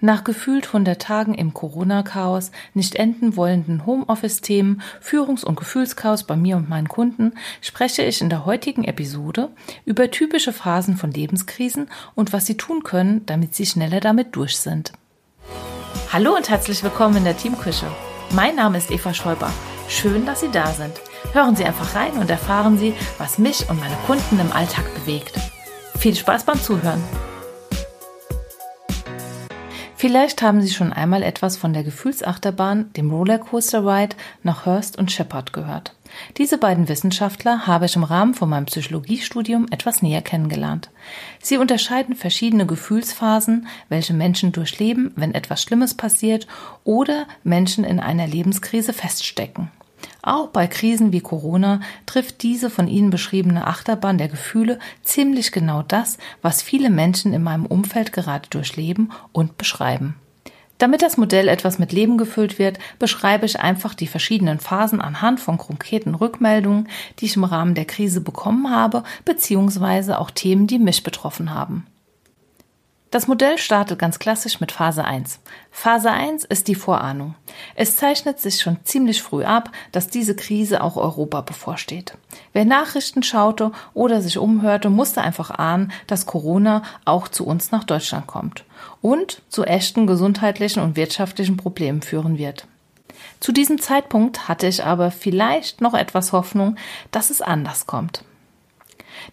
Nach gefühlt 100 Tagen im Corona-Chaos, nicht enden wollenden Homeoffice-Themen, Führungs- und Gefühlschaos bei mir und meinen Kunden spreche ich in der heutigen Episode über typische Phasen von Lebenskrisen und was Sie tun können, damit Sie schneller damit durch sind. Hallo und herzlich willkommen in der Teamküche. Mein Name ist Eva Schäuber. Schön, dass Sie da sind. Hören Sie einfach rein und erfahren Sie, was mich und meine Kunden im Alltag bewegt. Viel Spaß beim Zuhören. Vielleicht haben Sie schon einmal etwas von der Gefühlsachterbahn, dem Rollercoaster Ride nach Hurst und Shepard gehört. Diese beiden Wissenschaftler habe ich im Rahmen von meinem Psychologiestudium etwas näher kennengelernt. Sie unterscheiden verschiedene Gefühlsphasen, welche Menschen durchleben, wenn etwas Schlimmes passiert oder Menschen in einer Lebenskrise feststecken. Auch bei Krisen wie Corona trifft diese von Ihnen beschriebene Achterbahn der Gefühle ziemlich genau das, was viele Menschen in meinem Umfeld gerade durchleben und beschreiben. Damit das Modell etwas mit Leben gefüllt wird, beschreibe ich einfach die verschiedenen Phasen anhand von konkreten Rückmeldungen, die ich im Rahmen der Krise bekommen habe, beziehungsweise auch Themen, die mich betroffen haben. Das Modell startet ganz klassisch mit Phase 1. Phase 1 ist die Vorahnung. Es zeichnet sich schon ziemlich früh ab, dass diese Krise auch Europa bevorsteht. Wer Nachrichten schaute oder sich umhörte, musste einfach ahnen, dass Corona auch zu uns nach Deutschland kommt und zu echten gesundheitlichen und wirtschaftlichen Problemen führen wird. Zu diesem Zeitpunkt hatte ich aber vielleicht noch etwas Hoffnung, dass es anders kommt.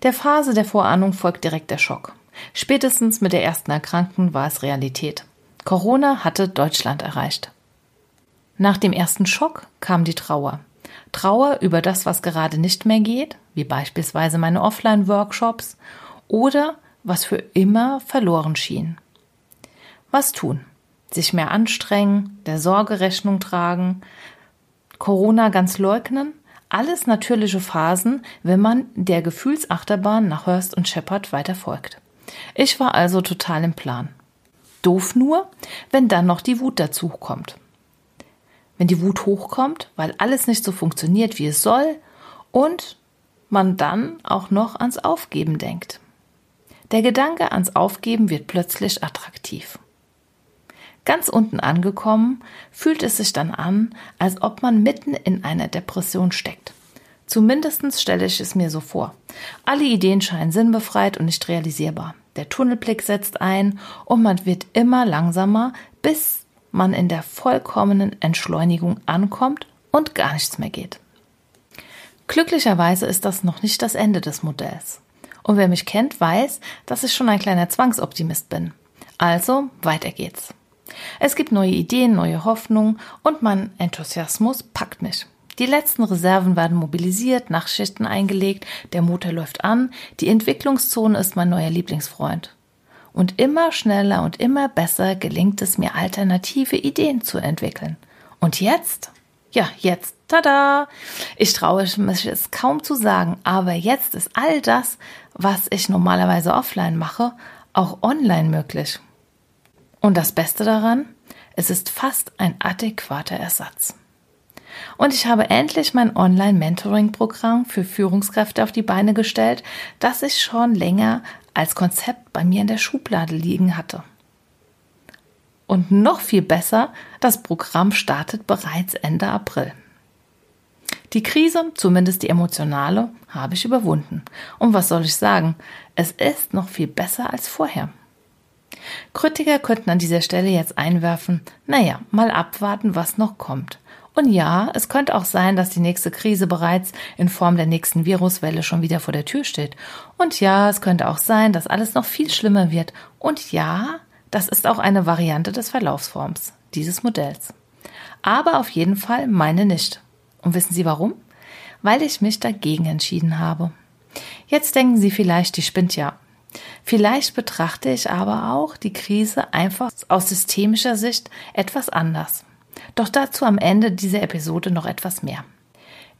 Der Phase der Vorahnung folgt direkt der Schock. Spätestens mit der ersten Erkrankten war es Realität. Corona hatte Deutschland erreicht. Nach dem ersten Schock kam die Trauer. Trauer über das, was gerade nicht mehr geht, wie beispielsweise meine Offline-Workshops, oder was für immer verloren schien. Was tun? Sich mehr anstrengen, der Sorge Rechnung tragen, Corona ganz leugnen? Alles natürliche Phasen, wenn man der Gefühlsachterbahn nach Hurst und Shepard weiter folgt. Ich war also total im Plan. Doof nur, wenn dann noch die Wut dazu kommt. Wenn die Wut hochkommt, weil alles nicht so funktioniert, wie es soll, und man dann auch noch ans Aufgeben denkt. Der Gedanke ans Aufgeben wird plötzlich attraktiv. Ganz unten angekommen, fühlt es sich dann an, als ob man mitten in einer Depression steckt. Zumindest stelle ich es mir so vor. Alle Ideen scheinen sinnbefreit und nicht realisierbar. Der Tunnelblick setzt ein und man wird immer langsamer, bis man in der vollkommenen Entschleunigung ankommt und gar nichts mehr geht. Glücklicherweise ist das noch nicht das Ende des Modells. Und wer mich kennt, weiß, dass ich schon ein kleiner Zwangsoptimist bin. Also, weiter geht's. Es gibt neue Ideen, neue Hoffnungen und mein Enthusiasmus packt mich. Die letzten Reserven werden mobilisiert, Nachtschichten eingelegt, der Motor läuft an, die Entwicklungszone ist mein neuer Lieblingsfreund. Und immer schneller und immer besser gelingt es mir, alternative Ideen zu entwickeln. Und jetzt? Ja, jetzt, tada! Ich traue mich es kaum zu sagen, aber jetzt ist all das, was ich normalerweise offline mache, auch online möglich. Und das Beste daran, es ist fast ein adäquater Ersatz. Und ich habe endlich mein Online-Mentoring-Programm für Führungskräfte auf die Beine gestellt, das ich schon länger als Konzept bei mir in der Schublade liegen hatte. Und noch viel besser, das Programm startet bereits Ende April. Die Krise, zumindest die emotionale, habe ich überwunden. Und was soll ich sagen? Es ist noch viel besser als vorher. Kritiker könnten an dieser Stelle jetzt einwerfen, naja, mal abwarten, was noch kommt. Und ja, es könnte auch sein, dass die nächste Krise bereits in Form der nächsten Viruswelle schon wieder vor der Tür steht. Und ja, es könnte auch sein, dass alles noch viel schlimmer wird. Und ja, das ist auch eine Variante des Verlaufsforms dieses Modells. Aber auf jeden Fall meine nicht. Und wissen Sie warum? Weil ich mich dagegen entschieden habe. Jetzt denken Sie vielleicht, die spinnt ja. Vielleicht betrachte ich aber auch die Krise einfach aus systemischer Sicht etwas anders. Doch dazu am Ende dieser Episode noch etwas mehr.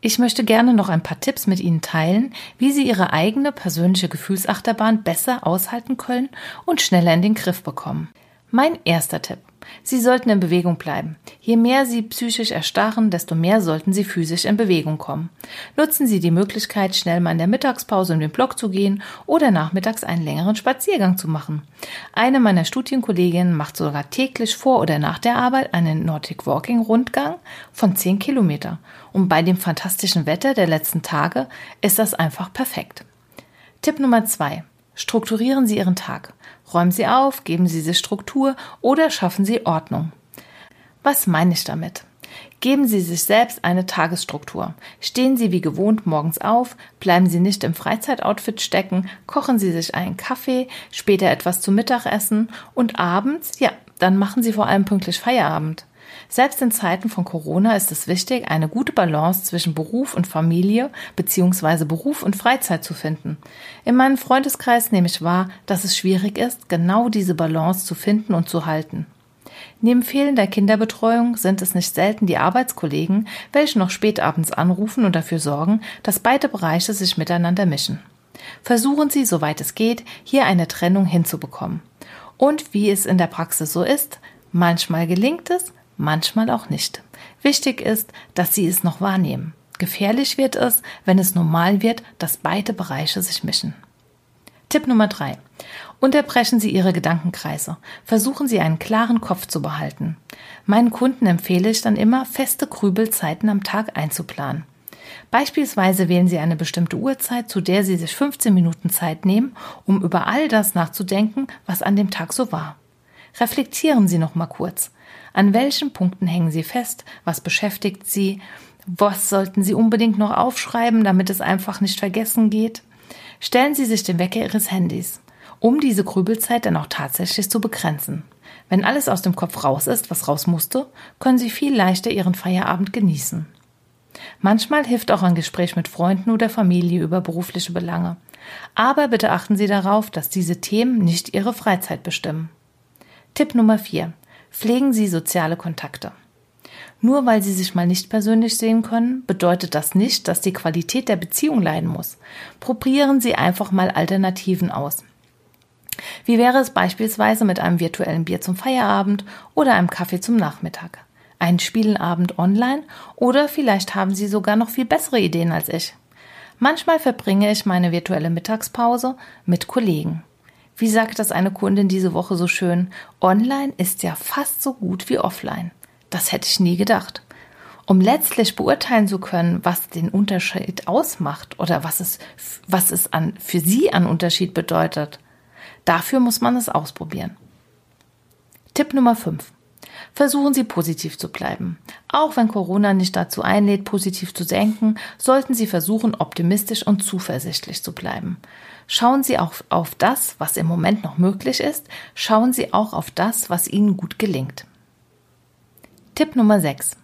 Ich möchte gerne noch ein paar Tipps mit Ihnen teilen, wie Sie Ihre eigene persönliche Gefühlsachterbahn besser aushalten können und schneller in den Griff bekommen. Mein erster Tipp. Sie sollten in Bewegung bleiben. Je mehr Sie psychisch erstarren, desto mehr sollten Sie physisch in Bewegung kommen. Nutzen Sie die Möglichkeit, schnell mal in der Mittagspause um den Block zu gehen oder nachmittags einen längeren Spaziergang zu machen. Eine meiner Studienkolleginnen macht sogar täglich vor oder nach der Arbeit einen Nordic Walking Rundgang von 10 Kilometer. Und bei dem fantastischen Wetter der letzten Tage ist das einfach perfekt. Tipp Nummer zwei: Strukturieren Sie Ihren Tag. Räumen Sie auf, geben Sie sich Struktur oder schaffen Sie Ordnung. Was meine ich damit? Geben Sie sich selbst eine Tagesstruktur. Stehen Sie wie gewohnt morgens auf, bleiben Sie nicht im Freizeitoutfit stecken, kochen Sie sich einen Kaffee, später etwas zum Mittagessen und abends, ja, dann machen Sie vor allem pünktlich Feierabend. Selbst in Zeiten von Corona ist es wichtig, eine gute Balance zwischen Beruf und Familie bzw. Beruf und Freizeit zu finden. In meinem Freundeskreis nehme ich wahr, dass es schwierig ist, genau diese Balance zu finden und zu halten. Neben fehlender Kinderbetreuung sind es nicht selten die Arbeitskollegen, welche noch spätabends anrufen und dafür sorgen, dass beide Bereiche sich miteinander mischen. Versuchen Sie, soweit es geht, hier eine Trennung hinzubekommen. Und wie es in der Praxis so ist, manchmal gelingt es, manchmal auch nicht. Wichtig ist, dass Sie es noch wahrnehmen. Gefährlich wird es, wenn es normal wird, dass beide Bereiche sich mischen. Tipp Nummer drei: Unterbrechen Sie Ihre Gedankenkreise. Versuchen Sie einen klaren Kopf zu behalten. Meinen Kunden empfehle ich dann immer, feste Grübelzeiten am Tag einzuplanen. Beispielsweise wählen Sie eine bestimmte Uhrzeit, zu der Sie sich 15 Minuten Zeit nehmen, um über all das nachzudenken, was an dem Tag so war. Reflektieren Sie noch mal kurz. An welchen Punkten hängen Sie fest? Was beschäftigt Sie? Was sollten Sie unbedingt noch aufschreiben, damit es einfach nicht vergessen geht? Stellen Sie sich den Wecker Ihres Handys, um diese Grübelzeit dann auch tatsächlich zu begrenzen. Wenn alles aus dem Kopf raus ist, was raus musste, können Sie viel leichter Ihren Feierabend genießen. Manchmal hilft auch ein Gespräch mit Freunden oder Familie über berufliche Belange. Aber bitte achten Sie darauf, dass diese Themen nicht Ihre Freizeit bestimmen. Tipp Nummer 4. Pflegen Sie soziale Kontakte. Nur weil Sie sich mal nicht persönlich sehen können, bedeutet das nicht, dass die Qualität der Beziehung leiden muss. Probieren Sie einfach mal Alternativen aus. Wie wäre es beispielsweise mit einem virtuellen Bier zum Feierabend oder einem Kaffee zum Nachmittag? Einen Spielenabend online oder vielleicht haben Sie sogar noch viel bessere Ideen als ich. Manchmal verbringe ich meine virtuelle Mittagspause mit Kollegen. Wie sagt das eine Kundin diese Woche so schön? Online ist ja fast so gut wie offline. Das hätte ich nie gedacht. Um letztlich beurteilen zu können, was den Unterschied ausmacht oder was es, was es an, für sie an Unterschied bedeutet, dafür muss man es ausprobieren. Tipp Nummer 5. Versuchen Sie positiv zu bleiben. Auch wenn Corona nicht dazu einlädt, positiv zu denken, sollten Sie versuchen, optimistisch und zuversichtlich zu bleiben. Schauen Sie auch auf das, was im Moment noch möglich ist. Schauen Sie auch auf das, was Ihnen gut gelingt. Tipp Nummer 6.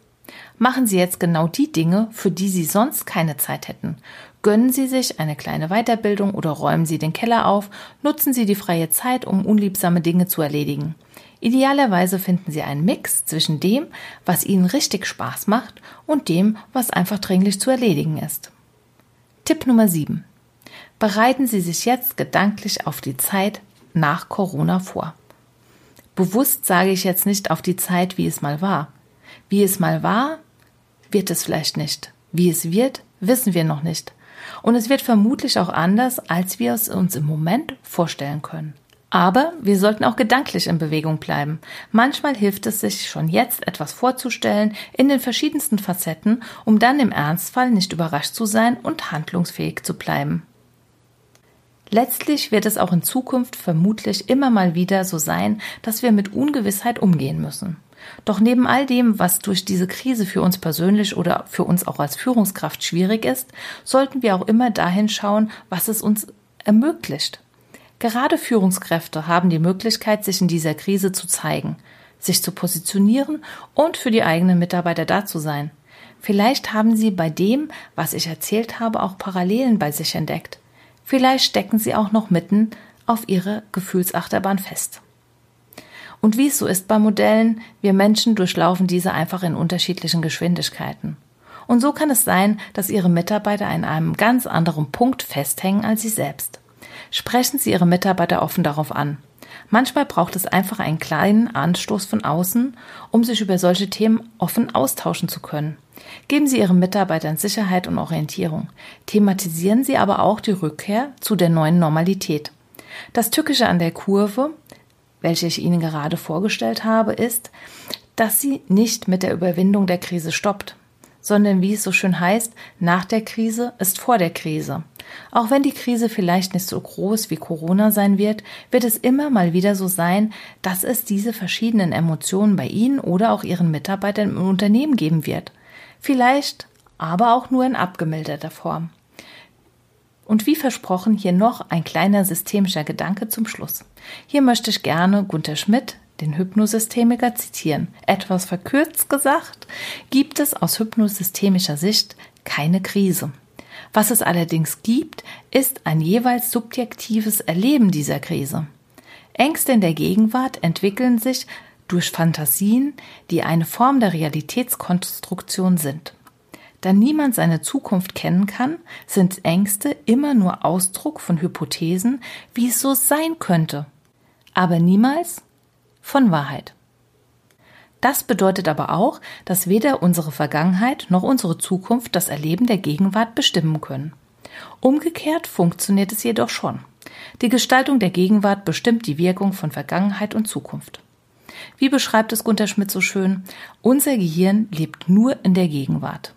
Machen Sie jetzt genau die Dinge, für die Sie sonst keine Zeit hätten. Gönnen Sie sich eine kleine Weiterbildung oder räumen Sie den Keller auf, nutzen Sie die freie Zeit, um unliebsame Dinge zu erledigen. Idealerweise finden Sie einen Mix zwischen dem, was Ihnen richtig Spaß macht und dem, was einfach dringlich zu erledigen ist. Tipp Nummer 7. Bereiten Sie sich jetzt gedanklich auf die Zeit nach Corona vor. Bewusst sage ich jetzt nicht auf die Zeit, wie es mal war. Wie es mal war, wird es vielleicht nicht. Wie es wird, wissen wir noch nicht. Und es wird vermutlich auch anders, als wir es uns im Moment vorstellen können. Aber wir sollten auch gedanklich in Bewegung bleiben. Manchmal hilft es sich schon jetzt etwas vorzustellen in den verschiedensten Facetten, um dann im Ernstfall nicht überrascht zu sein und handlungsfähig zu bleiben. Letztlich wird es auch in Zukunft vermutlich immer mal wieder so sein, dass wir mit Ungewissheit umgehen müssen. Doch neben all dem, was durch diese Krise für uns persönlich oder für uns auch als Führungskraft schwierig ist, sollten wir auch immer dahin schauen, was es uns ermöglicht. Gerade Führungskräfte haben die Möglichkeit, sich in dieser Krise zu zeigen, sich zu positionieren und für die eigenen Mitarbeiter da zu sein. Vielleicht haben Sie bei dem, was ich erzählt habe, auch Parallelen bei sich entdeckt. Vielleicht stecken Sie auch noch mitten auf Ihre Gefühlsachterbahn fest. Und wie es so ist bei Modellen, wir Menschen durchlaufen diese einfach in unterschiedlichen Geschwindigkeiten. Und so kann es sein, dass Ihre Mitarbeiter an einem ganz anderen Punkt festhängen als Sie selbst. Sprechen Sie Ihre Mitarbeiter offen darauf an. Manchmal braucht es einfach einen kleinen Anstoß von außen, um sich über solche Themen offen austauschen zu können. Geben Sie Ihren Mitarbeitern Sicherheit und Orientierung. Thematisieren Sie aber auch die Rückkehr zu der neuen Normalität. Das Tückische an der Kurve, welche ich Ihnen gerade vorgestellt habe, ist, dass sie nicht mit der Überwindung der Krise stoppt, sondern wie es so schön heißt, nach der Krise ist vor der Krise. Auch wenn die Krise vielleicht nicht so groß wie Corona sein wird, wird es immer mal wieder so sein, dass es diese verschiedenen Emotionen bei Ihnen oder auch Ihren Mitarbeitern im Unternehmen geben wird. Vielleicht aber auch nur in abgemilderter Form. Und wie versprochen, hier noch ein kleiner systemischer Gedanke zum Schluss. Hier möchte ich gerne Gunther Schmidt, den Hypnosystemiker, zitieren. Etwas verkürzt gesagt, gibt es aus hypnosystemischer Sicht keine Krise. Was es allerdings gibt, ist ein jeweils subjektives Erleben dieser Krise. Ängste in der Gegenwart entwickeln sich durch Fantasien, die eine Form der Realitätskonstruktion sind. Da niemand seine Zukunft kennen kann, sind Ängste immer nur Ausdruck von Hypothesen, wie es so sein könnte, aber niemals von Wahrheit. Das bedeutet aber auch, dass weder unsere Vergangenheit noch unsere Zukunft das Erleben der Gegenwart bestimmen können. Umgekehrt funktioniert es jedoch schon. Die Gestaltung der Gegenwart bestimmt die Wirkung von Vergangenheit und Zukunft. Wie beschreibt es Gunter Schmidt so schön? Unser Gehirn lebt nur in der Gegenwart.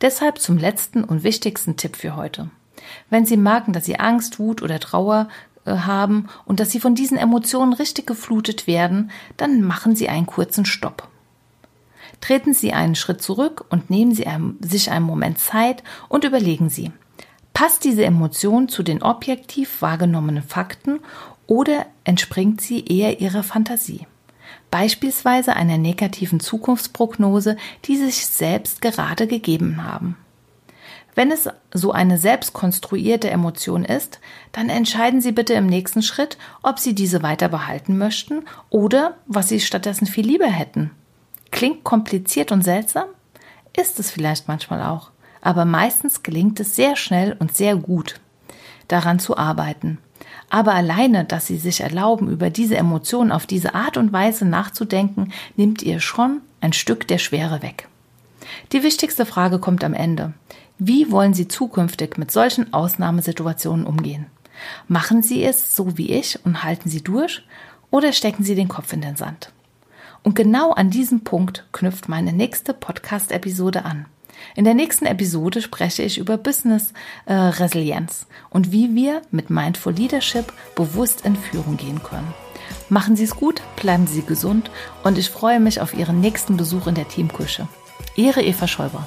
Deshalb zum letzten und wichtigsten Tipp für heute. Wenn Sie merken, dass Sie Angst, Wut oder Trauer äh, haben und dass sie von diesen Emotionen richtig geflutet werden, dann machen Sie einen kurzen Stopp. Treten Sie einen Schritt zurück und nehmen Sie sich einen Moment Zeit und überlegen Sie, passt diese Emotion zu den objektiv wahrgenommenen Fakten oder entspringt sie eher Ihrer Fantasie? Beispielsweise einer negativen Zukunftsprognose, die sich selbst gerade gegeben haben. Wenn es so eine selbstkonstruierte Emotion ist, dann entscheiden Sie bitte im nächsten Schritt, ob Sie diese weiter behalten möchten oder was Sie stattdessen viel lieber hätten. Klingt kompliziert und seltsam? Ist es vielleicht manchmal auch. Aber meistens gelingt es sehr schnell und sehr gut, daran zu arbeiten. Aber alleine, dass Sie sich erlauben, über diese Emotionen auf diese Art und Weise nachzudenken, nimmt ihr schon ein Stück der Schwere weg. Die wichtigste Frage kommt am Ende. Wie wollen Sie zukünftig mit solchen Ausnahmesituationen umgehen? Machen Sie es so wie ich und halten Sie durch oder stecken Sie den Kopf in den Sand? Und genau an diesem Punkt knüpft meine nächste Podcast-Episode an. In der nächsten Episode spreche ich über Business äh, Resilienz und wie wir mit Mindful Leadership bewusst in Führung gehen können. Machen Sie es gut, bleiben Sie gesund und ich freue mich auf Ihren nächsten Besuch in der Teamküche. Ihre Eva Schäuber.